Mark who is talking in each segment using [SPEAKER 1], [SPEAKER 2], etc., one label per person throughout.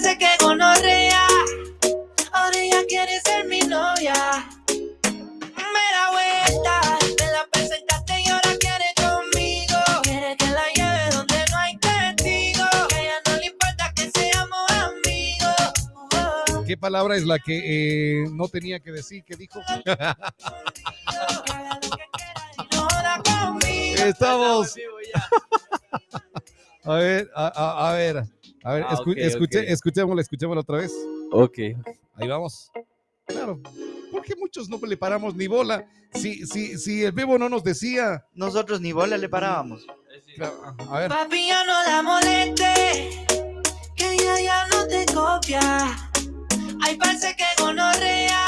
[SPEAKER 1] parece que gonorrea. Ahora ella quiere ser mi novia. Me da vuelta, te la presentaste y ahora quiere conmigo. Quiere que la lleve donde no hay testigos. A ella no le importa que seamos amigos. Oh,
[SPEAKER 2] ¿Qué palabra es la que eh, no tenía que decir? ¿Qué dijo?
[SPEAKER 1] que conmigo.
[SPEAKER 2] Estamos. A ver, a, a- a ver, a ver,
[SPEAKER 3] Ah,
[SPEAKER 2] escu-
[SPEAKER 3] ok,
[SPEAKER 2] escuche-
[SPEAKER 3] ok.
[SPEAKER 2] escuchémosla, escuchémosla otra vez.
[SPEAKER 3] Ok.
[SPEAKER 2] Ahí vamos. Claro. ¿Por qué muchos no le paramos ni bola? Si, si, si el bebo no nos decía.
[SPEAKER 4] Nosotros ni bola le parábamos.
[SPEAKER 2] Claro, A ver.
[SPEAKER 1] Papi, ya no la moleste, que ella ya no te copia. Ay, parece que gonorrea,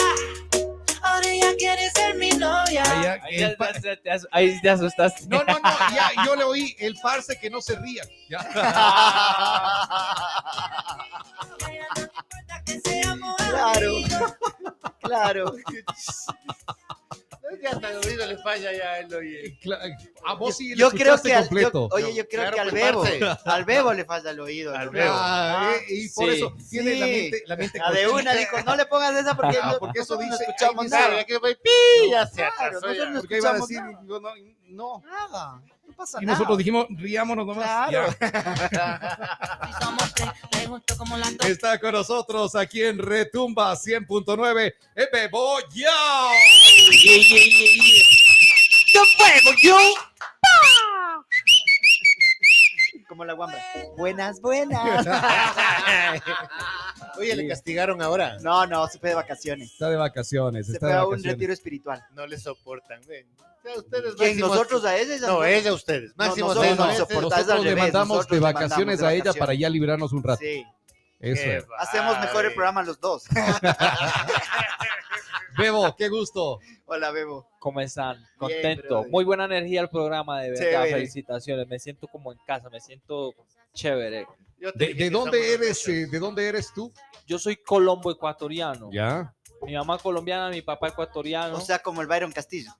[SPEAKER 1] ahora ella quiere ser mi novia.
[SPEAKER 2] Ahí ya-
[SPEAKER 3] Ahí,
[SPEAKER 2] el
[SPEAKER 3] ya- ya- ahí te asustaste.
[SPEAKER 2] No, no, no, ya, yo le oí el parce que no se ría. Ya.
[SPEAKER 4] Claro. Claro.
[SPEAKER 5] Ya hasta el oído le falla ya él oye.
[SPEAKER 2] Cla- A vos sí le
[SPEAKER 4] Yo creo que al, yo- oye, yo creo
[SPEAKER 5] Claro,
[SPEAKER 4] que al bebo, al bebo le falla el oído.
[SPEAKER 5] Al bebo.
[SPEAKER 2] Ah, eh, y por
[SPEAKER 3] Sí.
[SPEAKER 2] eso tiene la mente, la mente
[SPEAKER 4] La de
[SPEAKER 2] cortita.
[SPEAKER 4] una dijo, no le pongas esa porque,
[SPEAKER 2] Ah,
[SPEAKER 4] no-
[SPEAKER 2] porque eso
[SPEAKER 4] no
[SPEAKER 2] dice-
[SPEAKER 4] escuchamos
[SPEAKER 5] Claro, que pi, ya se atrasó
[SPEAKER 4] no
[SPEAKER 2] Porque iba a
[SPEAKER 4] escuchamos
[SPEAKER 2] decir,
[SPEAKER 4] nada.
[SPEAKER 2] digo, no, no.
[SPEAKER 4] Nada, no pasa
[SPEAKER 2] Y
[SPEAKER 4] nada.
[SPEAKER 2] nosotros dijimos, riámonos nomás.
[SPEAKER 4] Claro.
[SPEAKER 2] Está con nosotros aquí en Retumba 100.9, el Bebo Yao.
[SPEAKER 4] Como la guamba. Buenas, buenas.
[SPEAKER 5] Oye, le castigaron ahora.
[SPEAKER 4] No, no, se fue de vacaciones.
[SPEAKER 2] Está de vacaciones,
[SPEAKER 4] Se
[SPEAKER 2] está
[SPEAKER 4] fue
[SPEAKER 2] de
[SPEAKER 4] a un retiro espiritual.
[SPEAKER 5] No le soportan. Ven. Ya ustedes
[SPEAKER 4] ¿Quién? ¿Nosotros a ella?
[SPEAKER 5] No, ella a ustedes.
[SPEAKER 4] No,
[SPEAKER 5] Máximo
[SPEAKER 4] nosotros no es al
[SPEAKER 2] Nosotros le mandamos
[SPEAKER 4] nosotros
[SPEAKER 2] de vacaciones
[SPEAKER 4] de
[SPEAKER 2] a ella
[SPEAKER 4] vacaciones.
[SPEAKER 2] para ya librarnos un rato.
[SPEAKER 4] Sí.
[SPEAKER 2] Eso.
[SPEAKER 4] Hacemos mejor el programa los dos.
[SPEAKER 2] Bebo, qué gusto.
[SPEAKER 4] Hola, Bebo.
[SPEAKER 3] ¿Cómo están? Contento. Muy buena energía el programa, de verdad.
[SPEAKER 4] Chévere.
[SPEAKER 3] Felicitaciones. Me siento como en casa, me siento chévere.
[SPEAKER 2] ¿De, dónde eres? eh, ¿De dónde eres tú?
[SPEAKER 3] Yo soy colombo ecuatoriano.
[SPEAKER 2] Ya.
[SPEAKER 3] Mi mamá colombiana, mi papá ecuatoriano.
[SPEAKER 4] O sea, como el Byron Castillo.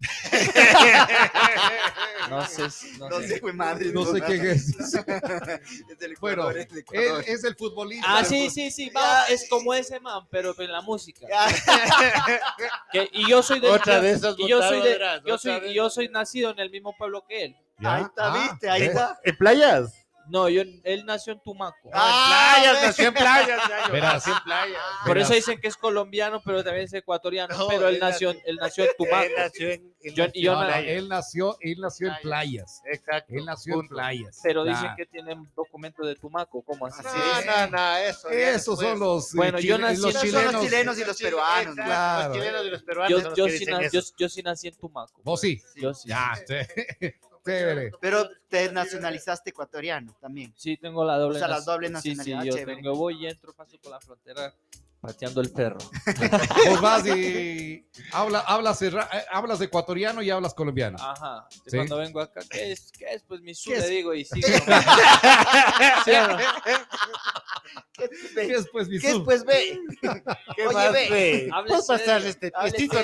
[SPEAKER 3] no sé, no
[SPEAKER 4] No
[SPEAKER 3] sé.
[SPEAKER 4] sé, güey, madre.
[SPEAKER 2] No sé qué es.
[SPEAKER 4] Es del
[SPEAKER 2] Bueno,
[SPEAKER 4] es
[SPEAKER 2] el futbolista.
[SPEAKER 3] Ah, sí, sí, sí, va, es como ese man, pero en la música. Que- y yo soy de
[SPEAKER 5] Otra de esas
[SPEAKER 3] y yo soy de, yo soy, yo soy nacido en el mismo pueblo que él.
[SPEAKER 2] Ya.
[SPEAKER 4] Ahí está,
[SPEAKER 2] Ah,
[SPEAKER 4] viste, ahí
[SPEAKER 2] ¿ves?
[SPEAKER 4] está.
[SPEAKER 5] ¿En playas?
[SPEAKER 3] No, yo, él nació en Tumaco.
[SPEAKER 4] Ah,
[SPEAKER 5] en playas,
[SPEAKER 4] ve.
[SPEAKER 5] nació en playas. ya, yo
[SPEAKER 2] Verás.
[SPEAKER 5] nací en playas.
[SPEAKER 3] Por
[SPEAKER 2] verás.
[SPEAKER 3] eso dicen que es colombiano, pero también es ecuatoriano.
[SPEAKER 5] No,
[SPEAKER 3] pero él
[SPEAKER 5] él
[SPEAKER 3] nació,
[SPEAKER 5] nació-
[SPEAKER 3] él nació en Tumaco.
[SPEAKER 5] Él nació en, él
[SPEAKER 3] Yo-
[SPEAKER 5] nació
[SPEAKER 3] yo
[SPEAKER 5] en
[SPEAKER 3] na-
[SPEAKER 2] No,
[SPEAKER 5] playas.
[SPEAKER 2] él nació, él nació en playas.
[SPEAKER 5] Exacto.
[SPEAKER 2] Él nació en playas.
[SPEAKER 3] Pero dicen que tienen documento de Tumaco. ¿Cómo así?
[SPEAKER 5] No, no, no, eso.
[SPEAKER 2] Esos son los, eh,
[SPEAKER 3] Bueno, yo
[SPEAKER 2] chile-
[SPEAKER 3] nací
[SPEAKER 2] los chilenos.
[SPEAKER 4] los chilenos y los peruanos.
[SPEAKER 2] Claro.
[SPEAKER 5] Los chilenos y los peruanos
[SPEAKER 3] Yo, sí yo- yo nací en Tumaco.
[SPEAKER 2] Vos sí.
[SPEAKER 3] Yo sí.
[SPEAKER 2] Ya, chévere.
[SPEAKER 4] Pero te nacionalizaste ecuatoriano también.
[SPEAKER 3] Sí, tengo la doble
[SPEAKER 4] O sea, la
[SPEAKER 3] nac-
[SPEAKER 4] doble
[SPEAKER 3] Sí,
[SPEAKER 4] nacionalidad,
[SPEAKER 3] sí, yo
[SPEAKER 4] chévere.
[SPEAKER 3] tengo, voy y entro, paso por la frontera pateando el perro.
[SPEAKER 2] Vos vas y habla, hablas, erra- eh, hablas ecuatoriano y hablas colombiano.
[SPEAKER 3] Ajá.
[SPEAKER 2] Sí.
[SPEAKER 3] Cuando vengo acá, ¿qué es? ¿Qué es? Pues mi su,
[SPEAKER 4] ¿Qué
[SPEAKER 3] le
[SPEAKER 4] es?
[SPEAKER 3] digo y sigo. ¿Sí o no?
[SPEAKER 4] ¿Qué,
[SPEAKER 2] ¿Qué es pues mi
[SPEAKER 4] ¿Qué es, pues, ve?
[SPEAKER 5] ¿Qué
[SPEAKER 4] Oye,
[SPEAKER 5] más,
[SPEAKER 4] ve.
[SPEAKER 5] ve? Puedes pasarle este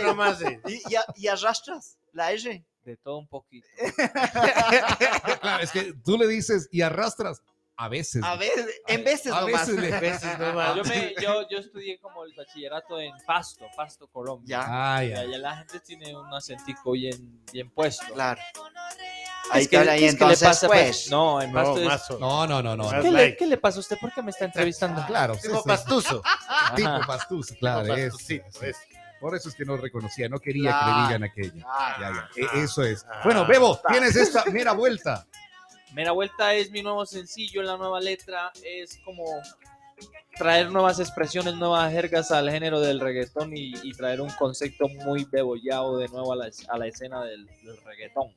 [SPEAKER 5] nomás. eh.
[SPEAKER 4] ¿Y, y, y arrastras la R?
[SPEAKER 3] De todo un poquito.
[SPEAKER 2] Claro, es que tú le dices y arrastras a veces.
[SPEAKER 4] A veces, en veces
[SPEAKER 2] a
[SPEAKER 4] nomás.
[SPEAKER 2] veces
[SPEAKER 5] veces nomás.
[SPEAKER 3] Yo, me, yo, yo estudié como el bachillerato en Pasto, Pasto, Colombia.
[SPEAKER 4] Ya,
[SPEAKER 2] Ah,
[SPEAKER 3] Y
[SPEAKER 2] ya.
[SPEAKER 3] allá la gente tiene un acentico bien, bien puesto.
[SPEAKER 4] claro.
[SPEAKER 3] Es
[SPEAKER 4] Ahí
[SPEAKER 3] que-
[SPEAKER 4] está, ahí
[SPEAKER 3] es que le
[SPEAKER 4] entonces,
[SPEAKER 3] pasa,
[SPEAKER 4] pues.
[SPEAKER 3] No, en
[SPEAKER 5] No,
[SPEAKER 3] Pasto es-
[SPEAKER 5] mazo.
[SPEAKER 2] No, no, no, no.
[SPEAKER 3] ¿Qué,
[SPEAKER 5] like.
[SPEAKER 3] le, ¿Qué le pasa a usted? ¿Por qué me está entrevistando?
[SPEAKER 2] Claro, sí,
[SPEAKER 5] Tipo
[SPEAKER 2] sí.
[SPEAKER 5] pastuso.
[SPEAKER 2] tipo pastuso, claro. es.
[SPEAKER 5] Pastucito, es.
[SPEAKER 2] Por eso es que no reconocía, no quería que le digan aquello.
[SPEAKER 4] Ah,
[SPEAKER 2] Ya, ya.
[SPEAKER 5] Ah.
[SPEAKER 2] E- Eso es.
[SPEAKER 5] Ah.
[SPEAKER 2] Bueno, Bebo, tienes esta mera vuelta.
[SPEAKER 3] Mera Vuelta es mi nuevo sencillo, la nueva letra es como traer nuevas expresiones, nuevas jergas al género del reggaetón y, y traer un concepto muy bebollado de nuevo a la, a la escena del, del reggaetón.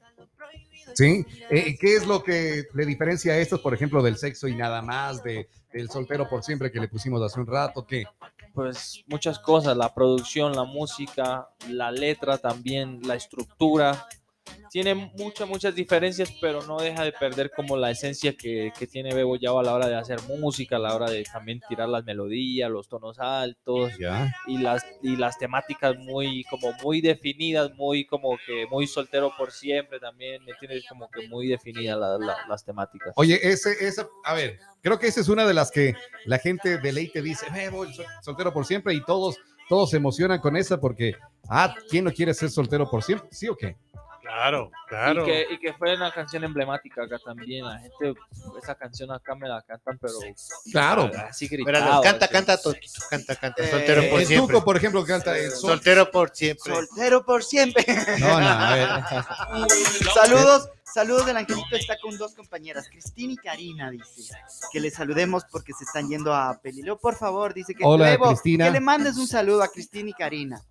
[SPEAKER 2] ¿Sí? Eh, ¿Qué es lo que le diferencia a estos, por ejemplo, del sexo y nada más, de, del soltero por siempre que le pusimos hace un rato? ¿Qué?
[SPEAKER 3] Pues muchas cosas, la producción, la música, la letra también, la estructura tiene muchas, muchas diferencias, pero no deja de perder como la esencia que, que tiene Bebo Yao a la hora de hacer música, a la hora de también tirar las melodías, los tonos altos y las, y las temáticas muy, como muy definidas, muy como que muy soltero por siempre también, ¿me entiendes? Como que muy definidas la- la- las temáticas.
[SPEAKER 2] Oye, ese, esa, a ver, creo que esa es una de las que la gente de ley te dice, "Eh, voy sol- soltero por siempre y todos, todos se emocionan con esa porque, ah, ¿quién no quiere ser soltero por siempre? ¿Sí o qué?
[SPEAKER 5] Claro, claro.
[SPEAKER 3] Y que, y que fue una canción emblemática acá también. La gente, esa canción acá me la cantan, pero
[SPEAKER 2] Claro.
[SPEAKER 3] así gritado.
[SPEAKER 5] canta,
[SPEAKER 3] así.
[SPEAKER 5] canta, Toquito, canta, canta.
[SPEAKER 4] Eh,
[SPEAKER 5] Soltero por
[SPEAKER 2] el
[SPEAKER 5] siempre.
[SPEAKER 2] Tuco, por ejemplo, canta el sol.
[SPEAKER 5] Soltero por siempre.
[SPEAKER 4] Soltero por siempre.
[SPEAKER 2] No, no, a ver.
[SPEAKER 4] Saludos, saludos del angelito está con dos compañeras, Cristina y Karina, dice. Que le saludemos porque se están yendo a Pelileo. Por favor, dice que
[SPEAKER 2] Hola,
[SPEAKER 4] Bebo,
[SPEAKER 2] Cristina.
[SPEAKER 4] que le mandes un saludo a Cristina y Karina.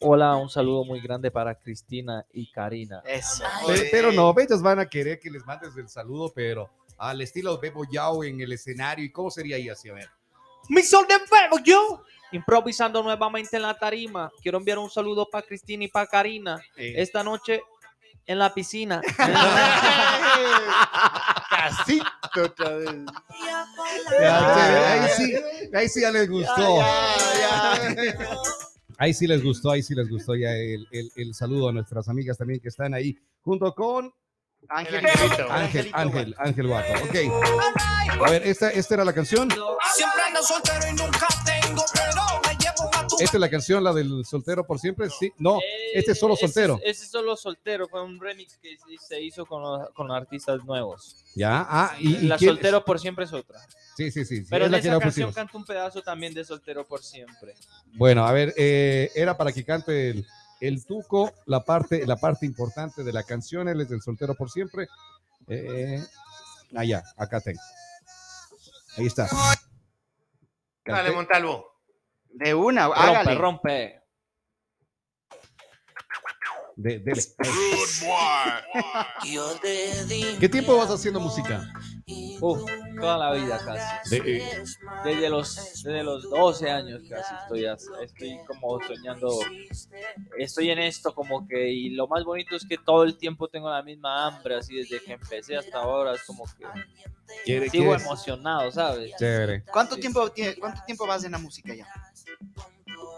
[SPEAKER 3] Hola, un saludo muy grande para Cristina y Karina.
[SPEAKER 4] Eso.
[SPEAKER 2] Pero no, ellas van a querer que les mandes el saludo, pero al estilo Bebo Yao en el escenario. ¿Y cómo sería ahí así? A ver.
[SPEAKER 3] Mi sol de fuego, yo. Improvisando nuevamente en la tarima. Quiero enviar un saludo para Cristina y para Karina. Esta noche en la piscina.
[SPEAKER 5] Casito otra vez.
[SPEAKER 2] Ya, ahí sí, ahí sí ya les gustó. Ahí sí les gustó, ahí sí les gustó ya el, el- el saludo a nuestras amigas también que están ahí, junto con
[SPEAKER 4] Ángel.
[SPEAKER 2] Ángel, Ángel, Ángel Guapo. Ok. A ver, esta, esta era la canción.
[SPEAKER 1] Siempre ando soltero y nunca tengo,
[SPEAKER 2] Esta es la canción, la del soltero por siempre. Sí, no, este es solo
[SPEAKER 3] Ese-
[SPEAKER 2] soltero.
[SPEAKER 3] Ese, es solo soltero. Fue un remix que se hizo con, los- con artistas nuevos.
[SPEAKER 2] ya. Ah, y, y
[SPEAKER 3] la
[SPEAKER 2] quién-
[SPEAKER 3] soltero por siempre es otra.
[SPEAKER 2] Sí, sí, sí. sí,
[SPEAKER 3] Pero
[SPEAKER 2] es
[SPEAKER 3] en
[SPEAKER 2] la que
[SPEAKER 3] esa canción canta un pedazo también de soltero por siempre.
[SPEAKER 2] Bueno, a ver, eh, era para que cante el, el tuco, la parte, la parte importante de la canción, él es del soltero por siempre. Eh, allá, acá tengo. Ahí está.
[SPEAKER 5] Dale. Montalvo.
[SPEAKER 4] De una,
[SPEAKER 3] Rompe,
[SPEAKER 4] hágale.
[SPEAKER 3] rompe.
[SPEAKER 2] De-
[SPEAKER 1] di
[SPEAKER 2] ¿Qué tiempo vas haciendo música?
[SPEAKER 3] Uf, toda la vida casi.
[SPEAKER 2] De- eh,
[SPEAKER 3] Desde los, desde los 12 años casi estoy, estoy como soñando. Estoy en esto como que, y lo más bonito es que todo el tiempo tengo la misma hambre, así desde que empecé hasta ahora, es como que
[SPEAKER 2] ¿quiere-
[SPEAKER 3] sigo
[SPEAKER 2] quieres?
[SPEAKER 3] emocionado, ¿sabes?
[SPEAKER 2] Chévere.
[SPEAKER 4] ¿Cuánto tiempo, ¿Cuánto tiempo vas en la música ya?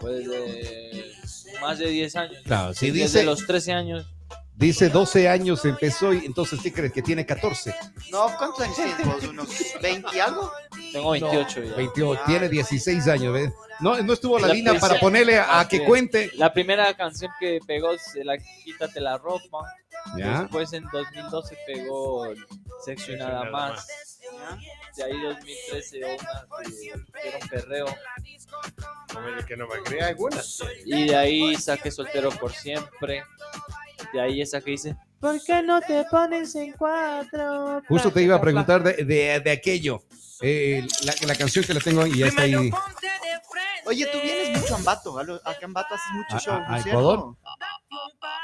[SPEAKER 3] Pues de más de 10 años.
[SPEAKER 2] Claro, si
[SPEAKER 3] desde
[SPEAKER 2] dice,
[SPEAKER 3] los 13 años.
[SPEAKER 2] dice 12 años empezó y entonces ¿qué crees? Que tiene 14.
[SPEAKER 4] No, ¿cuántos años tienes vos? ¿Unos 20 y algo?
[SPEAKER 3] Tengo 28 ya.
[SPEAKER 2] 28, tiene 16 años. ¿ves? No, no estuvo la
[SPEAKER 3] La
[SPEAKER 2] línea para ponerle a, a que cuente.
[SPEAKER 3] La primera canción que pegó se la Quítate la ropa.
[SPEAKER 2] Ya.
[SPEAKER 3] Después en 2012 pegó Sexo y nada más. De ahí 2013 una que era un perreo.
[SPEAKER 5] Que no me crea algunas.
[SPEAKER 3] Y de ahí saqué soltero por siempre. De ahí esa que dice, ¿por qué no te pones en cuatro?
[SPEAKER 2] Justo te iba a preguntar de, de- de aquello. Eh, la, la canción que la tengo ahí ya está ahí.
[SPEAKER 4] Oye, tú vienes mucho a Ambato. a lo- Ambato haces mucho
[SPEAKER 2] ¿A-
[SPEAKER 4] show,
[SPEAKER 2] a-
[SPEAKER 4] ¿no
[SPEAKER 2] a
[SPEAKER 4] es cierto?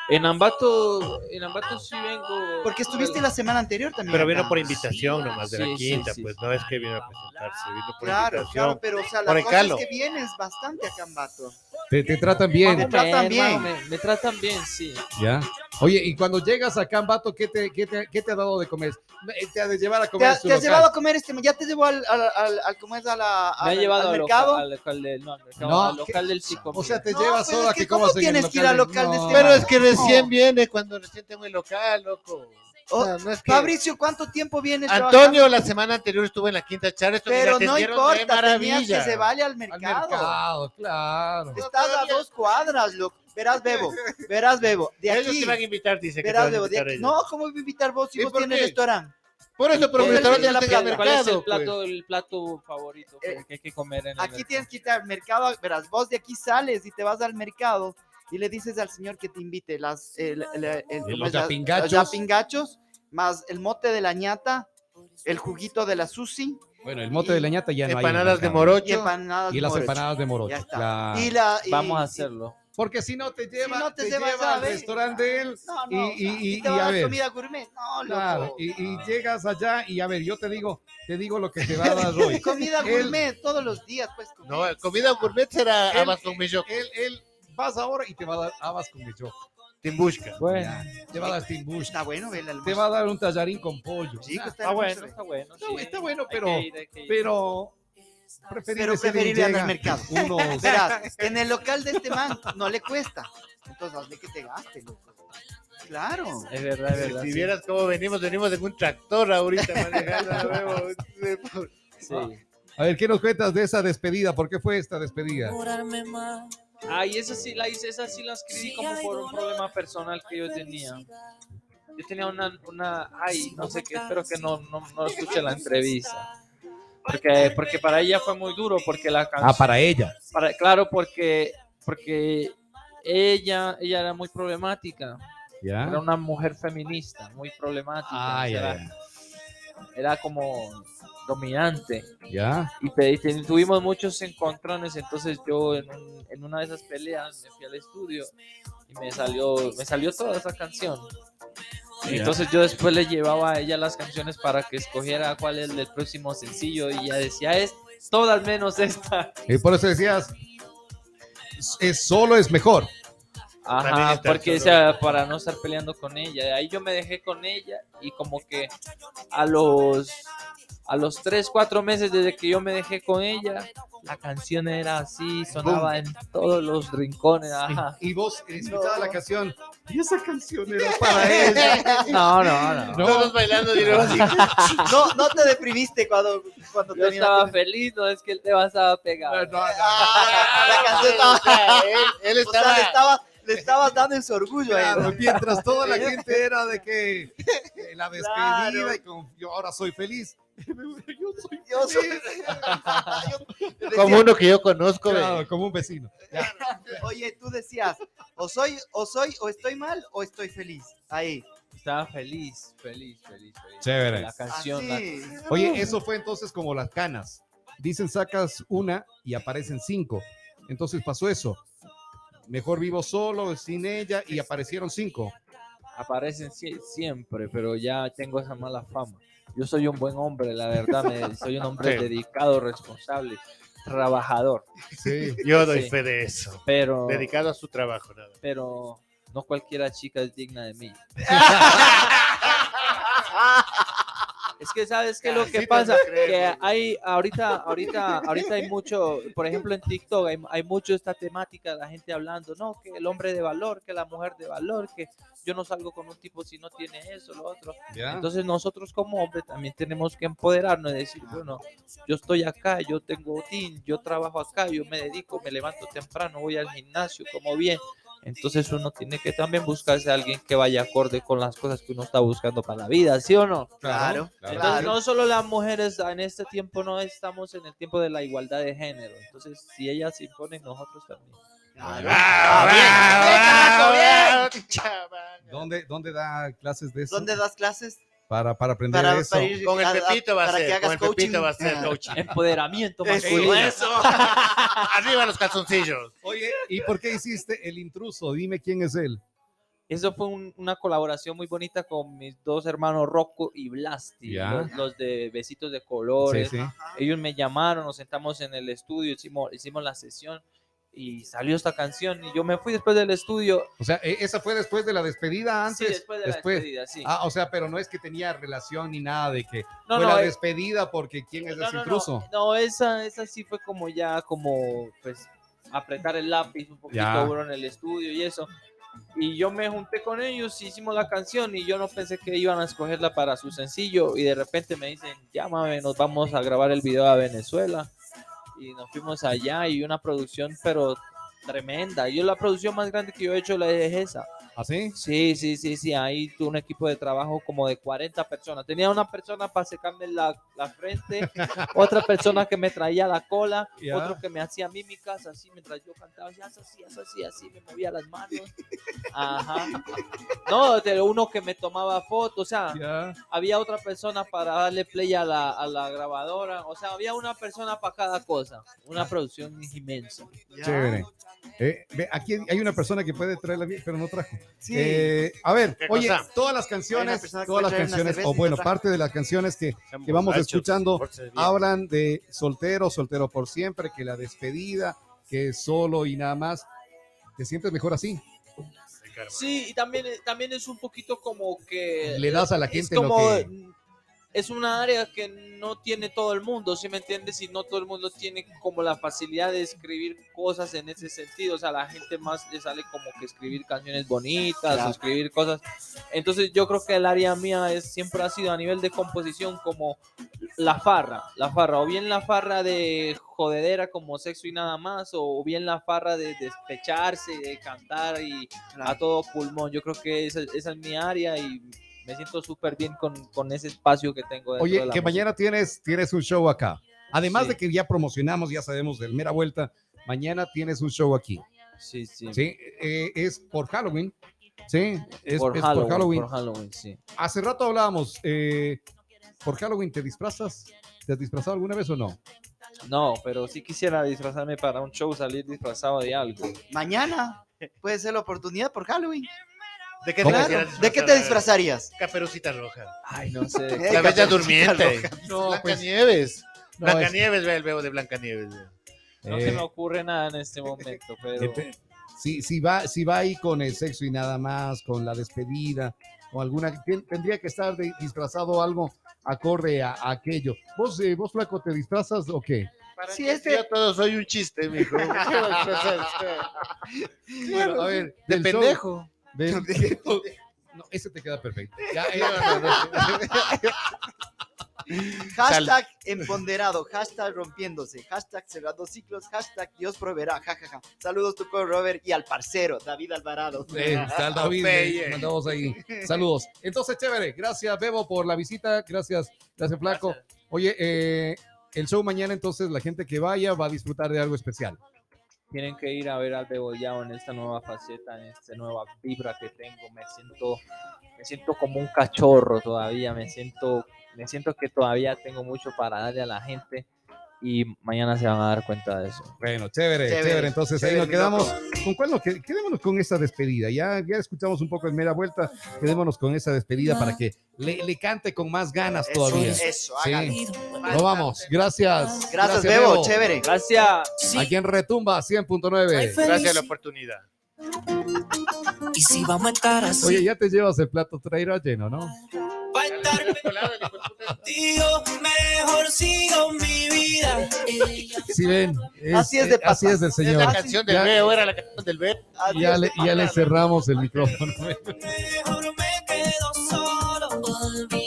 [SPEAKER 3] En Ambato, en Ambato sí vengo.
[SPEAKER 4] Porque estuviste la semana anterior también.
[SPEAKER 5] Pero vino
[SPEAKER 4] acá.
[SPEAKER 5] por invitación nomás de la
[SPEAKER 3] Sí, sí,
[SPEAKER 5] quinta,
[SPEAKER 3] sí.
[SPEAKER 5] pues no es que vino a presentarse, vino por
[SPEAKER 4] Claro,
[SPEAKER 5] invitación.
[SPEAKER 4] claro, pero o sea,
[SPEAKER 5] Por
[SPEAKER 4] la cosa
[SPEAKER 5] Encalo.
[SPEAKER 4] es que vienes bastante acá en Ambato.
[SPEAKER 2] Te, te tratan bien.
[SPEAKER 4] Me tratan bien.
[SPEAKER 3] hermano, Me, me tratan bien, sí.
[SPEAKER 2] Ya. Oye, y cuando llegas acá en Bato, ¿qué te, qué te, qué te ha dado de comer? Eh, Te ha de llevar a
[SPEAKER 4] ¿Te,
[SPEAKER 2] comer
[SPEAKER 4] ha-
[SPEAKER 2] a su
[SPEAKER 4] te has
[SPEAKER 2] local.
[SPEAKER 4] llevado a comer este? ¿Ya te llevó al, al, al, al-. A la,
[SPEAKER 3] Me ha
[SPEAKER 4] al-
[SPEAKER 3] llevado
[SPEAKER 4] al
[SPEAKER 3] al
[SPEAKER 4] mercado?
[SPEAKER 3] local, al local del, no, al mercado,
[SPEAKER 2] No,
[SPEAKER 3] al local del psico.
[SPEAKER 2] O sea, te
[SPEAKER 4] No,
[SPEAKER 2] llevas
[SPEAKER 4] pero
[SPEAKER 2] solo
[SPEAKER 4] es
[SPEAKER 2] a que
[SPEAKER 4] que ¿cómo
[SPEAKER 2] comas en el
[SPEAKER 4] tienes que ir al local de
[SPEAKER 2] No.
[SPEAKER 4] este
[SPEAKER 5] Pero es que
[SPEAKER 4] No.
[SPEAKER 5] recién viene cuando recién tengo el local, loco. O sea, no es que-
[SPEAKER 4] Fabricio, ¿cuánto tiempo vienes
[SPEAKER 5] Antonio la semana anterior estuvo en la quinta charla,
[SPEAKER 4] Pero no importa, tenías que se vaya al
[SPEAKER 2] Al
[SPEAKER 4] mercado.
[SPEAKER 2] mercado, claro.
[SPEAKER 4] Estás a dos cuadras, loco. Verás, Bebo, verás, Bebo. De
[SPEAKER 5] Ellos
[SPEAKER 4] aquí,
[SPEAKER 5] te van a invitar, dice que
[SPEAKER 4] verás,
[SPEAKER 5] a
[SPEAKER 4] Bebo. de aquí-
[SPEAKER 5] ellos.
[SPEAKER 4] No, ¿cómo voy a invitar vos si
[SPEAKER 5] ¿Y
[SPEAKER 4] vos tienes
[SPEAKER 5] qué?
[SPEAKER 4] restaurante?
[SPEAKER 5] Por eso, pero
[SPEAKER 4] ¿Cuál
[SPEAKER 5] mi
[SPEAKER 4] es el
[SPEAKER 5] restaurante
[SPEAKER 4] de la plata?
[SPEAKER 3] ¿Cuál es el
[SPEAKER 5] mercado, pues.
[SPEAKER 3] plato, el plato favorito que-
[SPEAKER 4] Eh,
[SPEAKER 3] que hay que comer en el
[SPEAKER 4] Aquí
[SPEAKER 3] mercado?
[SPEAKER 4] tienes que ir al mercado, verás, vos de aquí sales y te vas al mercado y le dices al señor que te invite las, el, el- el- ¿cómo
[SPEAKER 2] los
[SPEAKER 4] es? La-
[SPEAKER 2] yapingachos.
[SPEAKER 4] los yapingachos, más el mote de la ñata, el juguito de la sushi
[SPEAKER 2] Bueno, el mote de la ñata ya no hay.
[SPEAKER 5] Empanadas de
[SPEAKER 2] mercado.
[SPEAKER 4] y
[SPEAKER 5] morocho.
[SPEAKER 4] empanadas
[SPEAKER 2] Y las
[SPEAKER 4] morocho.
[SPEAKER 2] empanadas de morocho.
[SPEAKER 4] Ya está.
[SPEAKER 2] claro.
[SPEAKER 4] Y la, y-
[SPEAKER 3] Vamos a hacerlo.
[SPEAKER 2] Porque si no te lleva,
[SPEAKER 4] no te
[SPEAKER 2] te
[SPEAKER 4] llevas,
[SPEAKER 2] lleva al restaurante de él.
[SPEAKER 4] No,
[SPEAKER 2] Y-
[SPEAKER 4] no,
[SPEAKER 2] y- y-
[SPEAKER 4] y te
[SPEAKER 2] y
[SPEAKER 4] va
[SPEAKER 2] a ver.
[SPEAKER 4] comida gourmet. No, loco.
[SPEAKER 2] Claro, y, y llegas allá y a ver, yo te digo, te digo lo que te va a dar hoy.
[SPEAKER 4] Comida
[SPEAKER 2] Él-
[SPEAKER 4] gourmet todos los días, pues. comer.
[SPEAKER 5] No, comida gourmet será
[SPEAKER 2] Él-
[SPEAKER 5] con millo.
[SPEAKER 2] Él, él, vas ahora y te va a dar habas con micho.
[SPEAKER 5] Timbushka.
[SPEAKER 3] Bueno,
[SPEAKER 2] Te va a dar timbush.
[SPEAKER 4] Está bueno, ve el
[SPEAKER 2] Te va a dar un tallarín con pollo.
[SPEAKER 4] Sí,
[SPEAKER 2] Ah,
[SPEAKER 4] está
[SPEAKER 3] está
[SPEAKER 4] hermoso,
[SPEAKER 3] bueno, está bueno.
[SPEAKER 2] Está
[SPEAKER 3] sí.
[SPEAKER 2] bu- está bueno,
[SPEAKER 3] Hay
[SPEAKER 2] pero-
[SPEAKER 3] que ir, hay que ir.
[SPEAKER 2] Pero preferible,
[SPEAKER 4] Pero preferible al mercado.
[SPEAKER 2] Unos,
[SPEAKER 4] Verás, en el local de este man no le cuesta. Entonces hazle que te gaste, loco. Claro.
[SPEAKER 3] Es verdad, es verdad.
[SPEAKER 5] Si
[SPEAKER 3] sí.
[SPEAKER 5] vieras cómo venimos, venimos en un tractor ahorita manejando.
[SPEAKER 3] Sí.
[SPEAKER 2] a ver, ¿qué nos cuentas de esa despedida? ¿Por qué fue esta despedida?
[SPEAKER 3] Ay, esa sí la hice, esa sí la escribí como por un problema personal que yo tenía. Yo tenía una, una, ay, no sé qué, espero que no, no, no escuche la entrevista. Porque, porque para ella fue muy duro, porque la canción,
[SPEAKER 2] Ah, para ella.
[SPEAKER 3] para- claro, porque, porque ella, ella era muy problemática, era
[SPEAKER 2] ¿Ya?
[SPEAKER 3] una mujer feminista, muy problemática,
[SPEAKER 2] Ah,
[SPEAKER 3] era,
[SPEAKER 2] ya,
[SPEAKER 3] era como dominante.
[SPEAKER 2] ya.
[SPEAKER 3] y, tuvimos muchos encontrones, entonces yo en, un- en una de esas peleas me fui al estudio y me salió, me salió toda esa canción. Y entonces yo después le llevaba a ella las canciones para que escogiera cuál es el próximo sencillo y ella decía, es todas menos esta.
[SPEAKER 2] Y por eso decías, es solo es mejor.
[SPEAKER 3] Ajá, porque sea, para no estar peleando con ella. Ahí yo me dejé con ella y como que a los a los 3, 4 meses desde que yo me dejé con ella, la canción era así, sonaba en todos los rincones. Ajá.
[SPEAKER 2] Y vos escuchabas la canción. Y esa canción era para ella.
[SPEAKER 3] No, no, no.
[SPEAKER 2] No.
[SPEAKER 5] Todos bailando y así.
[SPEAKER 4] No, no te deprimiste cuando, cuando
[SPEAKER 3] Yo estaba feliz, no es que el tema estaba pegado.
[SPEAKER 4] Ah, la canción estaba-
[SPEAKER 5] él, él
[SPEAKER 4] o sea,
[SPEAKER 5] estaba.
[SPEAKER 4] le, estaba, estabas dando en su orgullo a
[SPEAKER 2] Claro,
[SPEAKER 4] él.
[SPEAKER 2] mientras toda la gente era de que la despedida
[SPEAKER 4] Claro.
[SPEAKER 2] y con, yo ahora soy feliz. Yo soy
[SPEAKER 4] Yo soy-
[SPEAKER 2] feliz.
[SPEAKER 4] Yo decía,
[SPEAKER 5] Como uno que yo conozco.
[SPEAKER 2] Claro, como un vecino.
[SPEAKER 4] Oye, tú decías, o soy, o soy, o estoy mal, o estoy feliz. Ahí.
[SPEAKER 3] Estaba feliz, feliz, feliz, feliz.
[SPEAKER 2] Chévere.
[SPEAKER 3] La canción, la-
[SPEAKER 4] Así.
[SPEAKER 2] Oye, eso fue entonces como las canas. Dicen sacas una y aparecen cinco. Entonces pasó eso. Mejor vivo solo, sin ella, y aparecieron cinco.
[SPEAKER 3] aparecen sie- siempre, pero ya tengo esa mala fama. Yo soy un buen hombre, la verdad, me- soy un hombre
[SPEAKER 5] Sí.
[SPEAKER 3] dedicado, responsable, trabajador,
[SPEAKER 2] Sí.
[SPEAKER 5] Yo doy
[SPEAKER 3] Sí.
[SPEAKER 5] fe de eso.
[SPEAKER 3] pero,
[SPEAKER 5] Dedicado a su trabajo, nada.
[SPEAKER 3] pero no cualquiera chica es digna de mí. Es que sabes qué es lo que pasa, que hay ahorita, ahorita, ahorita hay mucho, por ejemplo en TikTok hay, hay mucho esta temática, la gente hablando, no, que el hombre de valor, que la mujer de valor, que yo no salgo con un tipo si no tiene eso, lo otro. Entonces nosotros como hombres también tenemos que empoderarnos y decir, bueno, yo estoy acá, yo tengo team, yo trabajo acá, yo me dedico, me levanto temprano, voy al gimnasio, como bien. Entonces uno tiene que también buscarse a alguien que vaya acorde con las cosas que uno está buscando para la vida, ¿sí o no?
[SPEAKER 4] Claro,
[SPEAKER 3] Entonces
[SPEAKER 4] claro.
[SPEAKER 3] no solo las mujeres en este tiempo no estamos en el tiempo de la igualdad de género. Entonces si ellas se imponen, nosotros también.
[SPEAKER 5] ¡Ah!
[SPEAKER 2] ¿Dónde, ¿Dónde da clases de eso?
[SPEAKER 4] ¿Dónde das clases?
[SPEAKER 2] Para, para aprender
[SPEAKER 4] Para,
[SPEAKER 2] eso.
[SPEAKER 4] para ir
[SPEAKER 5] Con el Pepito va a
[SPEAKER 4] para que
[SPEAKER 5] ser. Con el
[SPEAKER 4] coaching.
[SPEAKER 5] Pepito va a ser coaching.
[SPEAKER 3] Empoderamiento masculino.
[SPEAKER 5] eso. Arriba los calzoncillos.
[SPEAKER 2] Oye, ¿y por qué hiciste el intruso? Dime quién es él.
[SPEAKER 3] Eso fue un- una colaboración muy bonita con mis dos hermanos Rocco y Blasti,
[SPEAKER 2] Ya.
[SPEAKER 3] los, los de Besitos de Colores.
[SPEAKER 2] Sí, sí.
[SPEAKER 3] Ellos me llamaron, nos sentamos en el estudio, hicimos, hicimos la sesión y salió esta canción y yo me fui después del estudio.
[SPEAKER 2] O sea, ¿e- ¿esa fue después de la despedida antes?
[SPEAKER 3] Sí, después de la despedida, sí.
[SPEAKER 2] Ah, o sea, pero no es que tenía relación ni nada de que
[SPEAKER 3] no,
[SPEAKER 2] fue
[SPEAKER 3] no,
[SPEAKER 2] la despedida porque quién es
[SPEAKER 3] no,
[SPEAKER 2] ese intruso.
[SPEAKER 3] no, esa, esa sí fue como ya, como pues apretar el lápiz un poquito
[SPEAKER 2] Ya.
[SPEAKER 3] en el estudio y eso. Y yo me junté con ellos, hicimos la canción y yo no pensé que iban a escogerla para su sencillo y de repente me dicen, llámame, nos vamos a grabar el video a Venezuela y nos fuimos allá y una producción pero tremenda. Yo la producción más grande que yo he hecho la es esa.
[SPEAKER 2] ¿Así?
[SPEAKER 3] Sí, sí, sí, sí, ahí tuve un equipo de trabajo como de 40 personas. Tenía una persona para secarme la, la frente, otra persona que me traía la cola,
[SPEAKER 2] Ya.
[SPEAKER 3] otro que me hacía mímicas así mientras yo cantaba, así, así, así, así, así, me movía las manos. Ajá. No, de uno que me tomaba fotos, o sea,
[SPEAKER 2] Ya.
[SPEAKER 3] había otra persona para darle play a la, a la grabadora, o sea, había una persona para cada cosa, una producción inmensa.
[SPEAKER 4] Ya.
[SPEAKER 2] Chévere. Eh, ve, aquí hay una persona que puede traerla bien, pero no trajo.
[SPEAKER 4] Sí.
[SPEAKER 2] Eh, a ver,
[SPEAKER 5] ¿Qué
[SPEAKER 2] oye,
[SPEAKER 5] cosa?
[SPEAKER 2] todas las canciones, todas las canciones, o bueno, parte de las canciones que que vamos escuchando, hablan de soltero, soltero por siempre, que la despedida, que solo y nada más. ¿Te sientes mejor así?
[SPEAKER 3] Sí, y también, también es un poquito como que...
[SPEAKER 2] Le das a la
[SPEAKER 3] es
[SPEAKER 2] gente lo que-
[SPEAKER 3] Es una área que no tiene todo el mundo, ¿sí me entiendes? Y no todo el mundo tiene como la facilidad de escribir cosas en ese sentido. O sea, a la gente más le sale como que escribir canciones bonitas
[SPEAKER 4] Claro.
[SPEAKER 3] o escribir cosas. Entonces yo creo que el área mía es, siempre ha sido a nivel de composición como la farra, la farra, o bien la farra de jodedera como sexo y nada más, o bien la farra de despecharse, de cantar y a todo pulmón. Yo creo que esa, esa es mi área y me siento súper bien con, con ese espacio que tengo.
[SPEAKER 2] Oye,
[SPEAKER 3] de la
[SPEAKER 2] que
[SPEAKER 3] música.
[SPEAKER 2] mañana tienes, tienes un show acá. Además
[SPEAKER 3] Sí.
[SPEAKER 2] de que ya promocionamos, ya sabemos del mera vuelta, mañana tienes un show aquí.
[SPEAKER 3] Sí, sí.
[SPEAKER 2] Sí, Eh, es por Halloween. Sí, es
[SPEAKER 3] por,
[SPEAKER 2] es
[SPEAKER 3] Halloween,
[SPEAKER 2] por Halloween.
[SPEAKER 3] por Halloween, sí.
[SPEAKER 2] Hace rato hablábamos, eh, ¿por Halloween te disfrazas? ¿Te has disfrazado alguna vez o no?
[SPEAKER 3] No, pero sí quisiera disfrazarme para un show, salir disfrazado de algo.
[SPEAKER 4] Mañana puede ser la oportunidad por Halloween.
[SPEAKER 5] ¿De qué, te,
[SPEAKER 4] Claro.
[SPEAKER 5] quisieras
[SPEAKER 4] ¿De qué te
[SPEAKER 5] disfrazar?
[SPEAKER 4] disfrazarías?
[SPEAKER 5] Caperucita roja.
[SPEAKER 3] Ay, no sé.
[SPEAKER 4] Eh,
[SPEAKER 5] La Bella Durmiente.
[SPEAKER 2] No, pues, no,
[SPEAKER 5] Blanca
[SPEAKER 2] es-
[SPEAKER 5] Nieves, ve el veo de Blanca Nieves.
[SPEAKER 3] No
[SPEAKER 2] eh,
[SPEAKER 3] se me ocurre nada en este momento, pero...
[SPEAKER 2] Si, si, va, si va ahí con el sexo y nada más, con la despedida, o alguna, ten- tendría que estar de- disfrazado algo acorde a, a aquello. ¿Vos, eh, ¿Vos, flaco, te disfrazas o qué?
[SPEAKER 5] Para
[SPEAKER 4] Sí,
[SPEAKER 5] que
[SPEAKER 4] este-
[SPEAKER 5] yo todo soy un chiste, mijo. ¿Qué va a disfrazar usted?
[SPEAKER 2] Bueno, a ver,
[SPEAKER 5] De
[SPEAKER 2] show- del- no, ese te queda perfecto. Ya,
[SPEAKER 5] No, no, no.
[SPEAKER 4] Hashtag empoderado, hashtag rompiéndose, hashtag cerrando ciclos, hashtag Dios proveerá, jajaja. Saludos tu co Robert y al parcero, David Alvarado.
[SPEAKER 2] eh, David, eh, mandamos ahí. Saludos. Entonces, chévere. Gracias, Bebo, por la visita. Gracias, gracias, flaco. Oye, eh, el show mañana, entonces, la gente que vaya va a disfrutar de algo especial.
[SPEAKER 3] Tienen que ir a ver al Bebollao en esta nueva faceta, en esta nueva vibra que tengo. Me siento, me siento como un cachorro todavía, me siento, me siento que todavía tengo mucho para darle a la gente y mañana se van a dar cuenta de eso.
[SPEAKER 2] Bueno, chévere, chévere.
[SPEAKER 4] Chévere,
[SPEAKER 2] Entonces ahí nos quedamos. ¿Con cuál nos qued- Quedémonos con esta despedida. Ya, ya escuchamos un poco en mera vuelta. Quedémonos con esa despedida para que le, le cante con más ganas
[SPEAKER 4] Eso,
[SPEAKER 2] todavía.
[SPEAKER 4] eso,
[SPEAKER 2] Sí. Nos vamos. Gracias.
[SPEAKER 4] Gracias, Bebo, chévere.
[SPEAKER 3] Gracias.
[SPEAKER 2] Aquí en Retumba 100.9.
[SPEAKER 5] Gracias a la oportunidad.
[SPEAKER 1] Y si vamos a estar así,
[SPEAKER 2] Oye, ya te llevas el plato traído lleno, ¿no?
[SPEAKER 1] va a estar contigo, mejor sigo mi vida.
[SPEAKER 2] Sí, ven.
[SPEAKER 4] Así es de
[SPEAKER 2] eh, Así es del
[SPEAKER 5] Es
[SPEAKER 2] señor.
[SPEAKER 5] la canción del
[SPEAKER 2] Ya-
[SPEAKER 5] Veo, era la canción del Veo.
[SPEAKER 2] Ya le, ya le cerramos el micrófono.
[SPEAKER 1] mejor me be